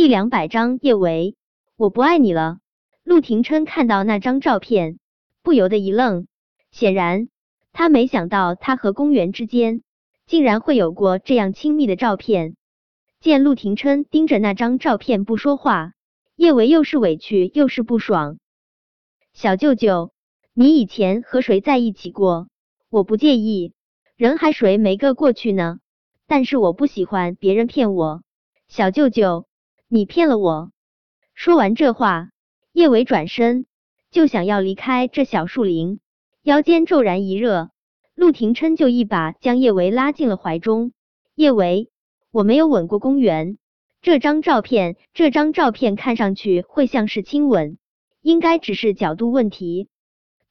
第两百章叶维，我不爱你了。陆廷琛看到那张照片，不由得一愣。显然，他没想到他和公园之间竟然会有过这样亲密的照片。见陆廷琛盯着那张照片不说话，叶维又是委屈又是不爽。小舅舅，你以前和谁在一起过？我不介意，人还谁没个过去呢？但是我不喜欢别人骗我。小舅舅，你骗了我！说完这话，叶维转身就想要离开这小树林，腰间骤然一热，陆廷琛就一把将叶维拉进了怀中。叶维，我没有吻过公园，这张照片，这张照片看上去会像是亲吻，应该只是角度问题。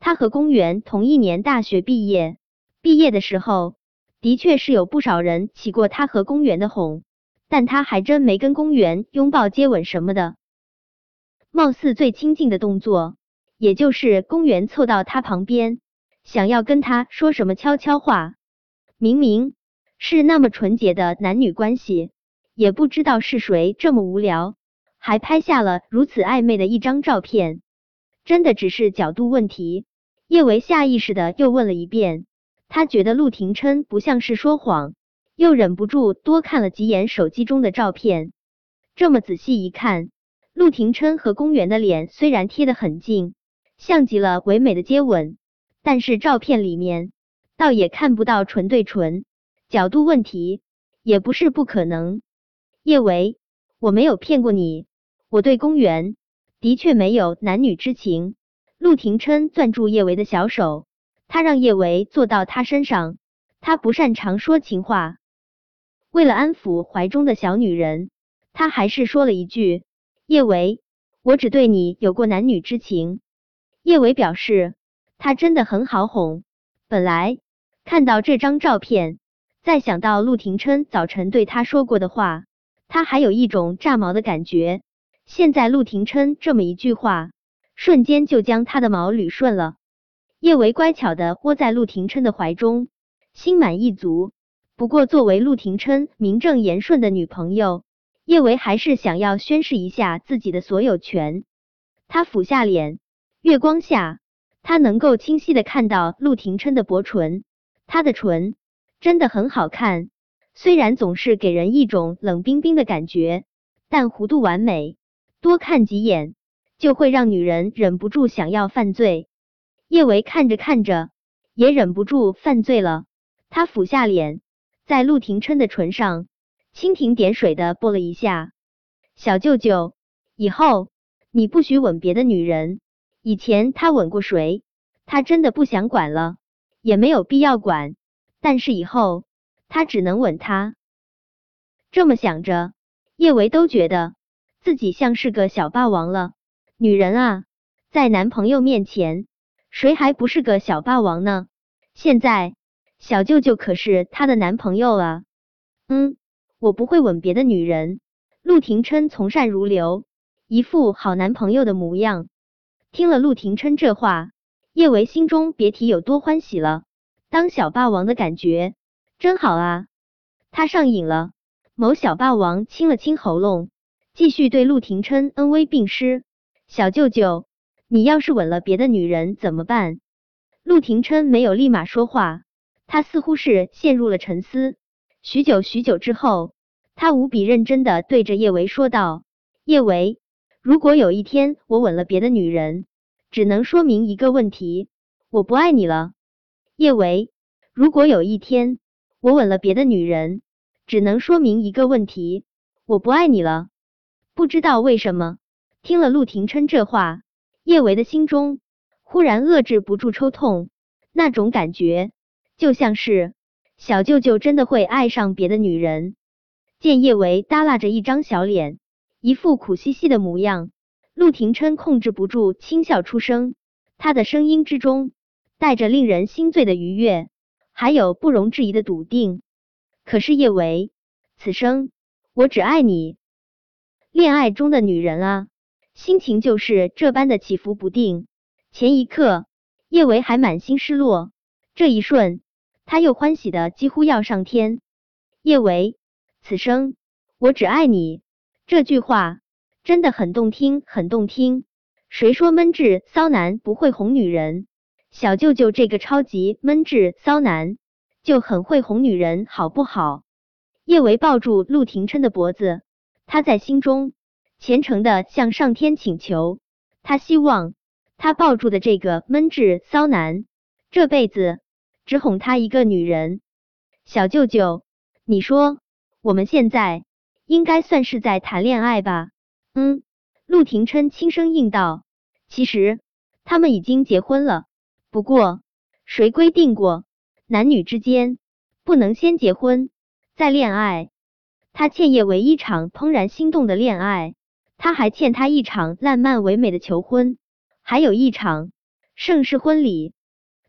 他和公园同一年大学毕业，毕业的时候的确是有不少人起过他和公园的哄。但他还真没跟公园拥抱、接吻什么的。貌似最亲近的动作，也就是公园凑到他旁边，想要跟他说什么悄悄话。明明是那么纯洁的男女关系，也不知道是谁这么无聊，还拍下了如此暧昧的一张照片。真的只是角度问题？叶维下意识的又问了一遍，他觉得陆廷琛不像是说谎。又忍不住多看了几眼手机中的照片，这么仔细一看，陆廷琛和公园的脸虽然贴得很近，像极了唯美的接吻，但是照片里面倒也看不到唇对唇，角度问题也不是不可能。叶维，我没有骗过你，我对公园的确没有男女之情。陆廷琛攥住叶维的小手，他让叶维坐到他身上，他不擅长说情话。为了安抚怀中的小女人，他还是说了一句：“叶维，我只对你有过男女之情。”叶维表示他真的很好哄。本来看到这张照片，再想到陆廷琛早晨对他说过的话，他还有一种炸毛的感觉。现在陆廷琛这么一句话，瞬间就将他的毛捋顺了。叶维乖巧的窝在陆廷琛的怀中，心满意足。不过，作为陆廷琛名正言顺的女朋友，叶维还是想要宣示一下自己的所有权。他俯下脸，月光下，他能够清晰的看到陆廷琛的薄唇，他的唇真的很好看，虽然总是给人一种冷冰冰的感觉，但弧度完美，多看几眼就会让女人忍不住想要犯罪。叶维看着看着，也忍不住犯罪了，他俯下脸。在陆廷琛的唇上蜻蜓点水的啵了一下，小舅舅，以后你不许吻别的女人。以前他吻过谁，他真的不想管了，也没有必要管。但是以后他只能吻她。这么想着，叶维都觉得自己像是个小霸王了。女人啊，在男朋友面前，谁还不是个小霸王呢？现在。小舅舅可是她的男朋友啊！嗯，我不会吻别的女人。陆廷琛从善如流，一副好男朋友的模样。听了陆廷琛这话，叶维心中别提有多欢喜了。当小霸王的感觉真好啊！他上瘾了。某小霸王清了清喉咙，继续对陆廷琛恩威并施。小舅舅，你要是吻了别的女人怎么办？陆廷琛没有立马说话。他似乎是陷入了沉思，许久许久之后，他无比认真的对着叶维说道：“叶维，如果有一天我吻了别的女人，只能说明一个问题，我不爱你了。”叶维，如果有一天我吻了别的女人，只能说明一个问题，我不爱你了。不知道为什么，听了陆廷琛这话，叶维的心中忽然遏制不住抽痛，那种感觉。就像是小舅舅真的会爱上别的女人。见叶维耷拉着一张小脸，一副苦兮兮的模样，陆廷琛控制不住轻笑出声，他的声音之中带着令人心醉的愉悦，还有不容置疑的笃定。可是叶维，此生我只爱你。恋爱中的女人啊，心情就是这般的起伏不定。前一刻，叶维还满心失落，这一瞬。他又欢喜的几乎要上天。叶维，此生我只爱你。这句话真的很动听，很动听。谁说闷质骚男不会哄女人？小舅舅这个超级闷质骚男就很会哄女人，好不好？叶维抱住陆廷琛的脖子，他在心中虔诚的向上天请求，他希望他抱住的这个闷质骚男这辈子只哄他一个女人。小舅舅，你说我们现在应该算是在谈恋爱吧？嗯。陆廷琛轻声应道：“其实他们已经结婚了，不过谁规定过男女之间不能先结婚再恋爱？他欠叶维一场怦然心动的恋爱，他还欠他一场烂漫唯美的求婚，还有一场盛世婚礼。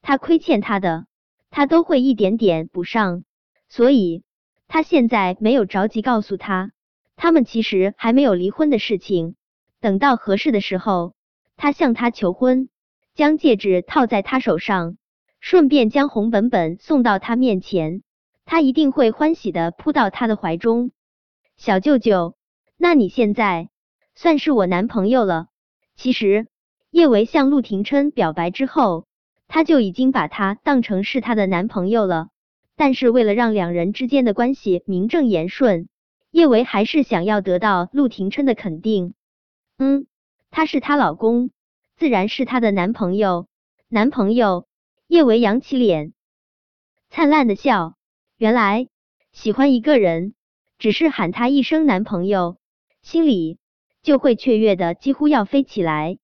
他亏欠他的，他都会一点点补上。所以他现在没有着急告诉他，他们其实还没有离婚的事情。”等到合适的时候，他向她求婚，将戒指套在她手上，顺便将红本本送到她面前，他一定会欢喜的扑到她的怀中。小舅舅，那你现在算是我男朋友了。其实叶维向陆廷琛表白之后，他就已经把他当成是他的男朋友了。但是为了让两人之间的关系名正言顺，叶维还是想要得到陆廷琛的肯定。嗯，他是她老公，自然是她的男朋友。男朋友，叶维扬起脸，灿烂的笑。原来喜欢一个人，只是喊他一声男朋友，心里就会雀跃的几乎要飞起来。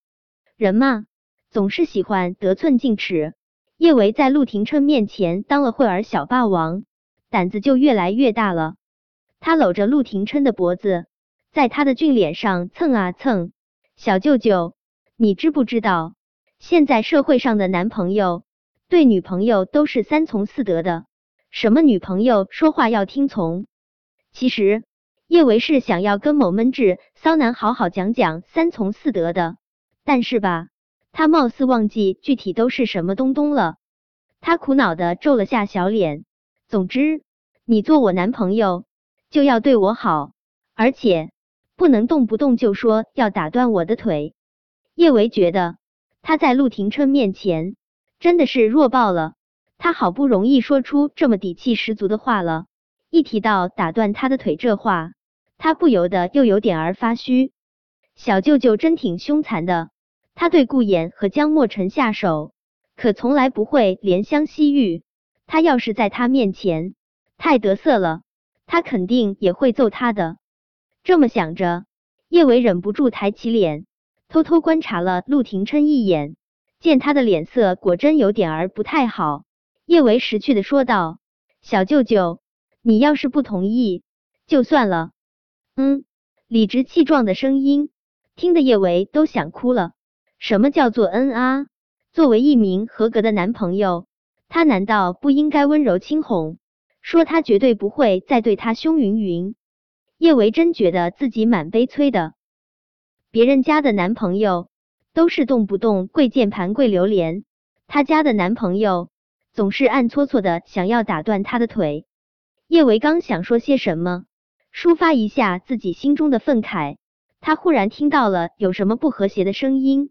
人嘛，总是喜欢得寸进尺。叶维在陆廷琛面前当了会儿小霸王，胆子就越来越大了。他搂着陆廷琛的脖子。在他的俊脸上蹭啊蹭，小舅舅，你知不知道，现在社会上的男朋友对女朋友都是三从四德的，什么女朋友说话要听从。其实叶维是想要跟某闷质骚男好好讲讲三从四德的，但是吧，他貌似忘记具体都是什么东东了。他苦恼的皱了下小脸。总之，你做我男朋友就要对我好，而且。不能动不动就说要打断我的腿。叶维觉得他在陆廷琛面前真的是弱爆了。他好不容易说出这么底气十足的话了，一提到打断他的腿这话，他不由得又有点儿发虚。小舅舅真挺凶残的，他对顾衍和江墨尘下手，可从来不会怜香惜玉。他要是在他面前太得瑟了，他肯定也会揍他的。这么想着，叶维忍不住抬起脸，偷偷观察了陆廷琛一眼，见他的脸色果真有点儿不太好，叶维识趣的说道：“小舅舅，你要是不同意，就算了。”嗯，理直气壮的声音，听得叶维都想哭了。什么叫做嗯啊？作为一名合格的男朋友，他难道不应该温柔轻哄，说他绝对不会再对他凶云云？叶维真觉得自己蛮悲催的，别人家的男朋友都是动不动跪键盘、跪榴莲，他家的男朋友总是暗搓搓的想要打断他的腿。叶维刚想说些什么，抒发一下自己心中的愤慨，他忽然听到了有什么不和谐的声音。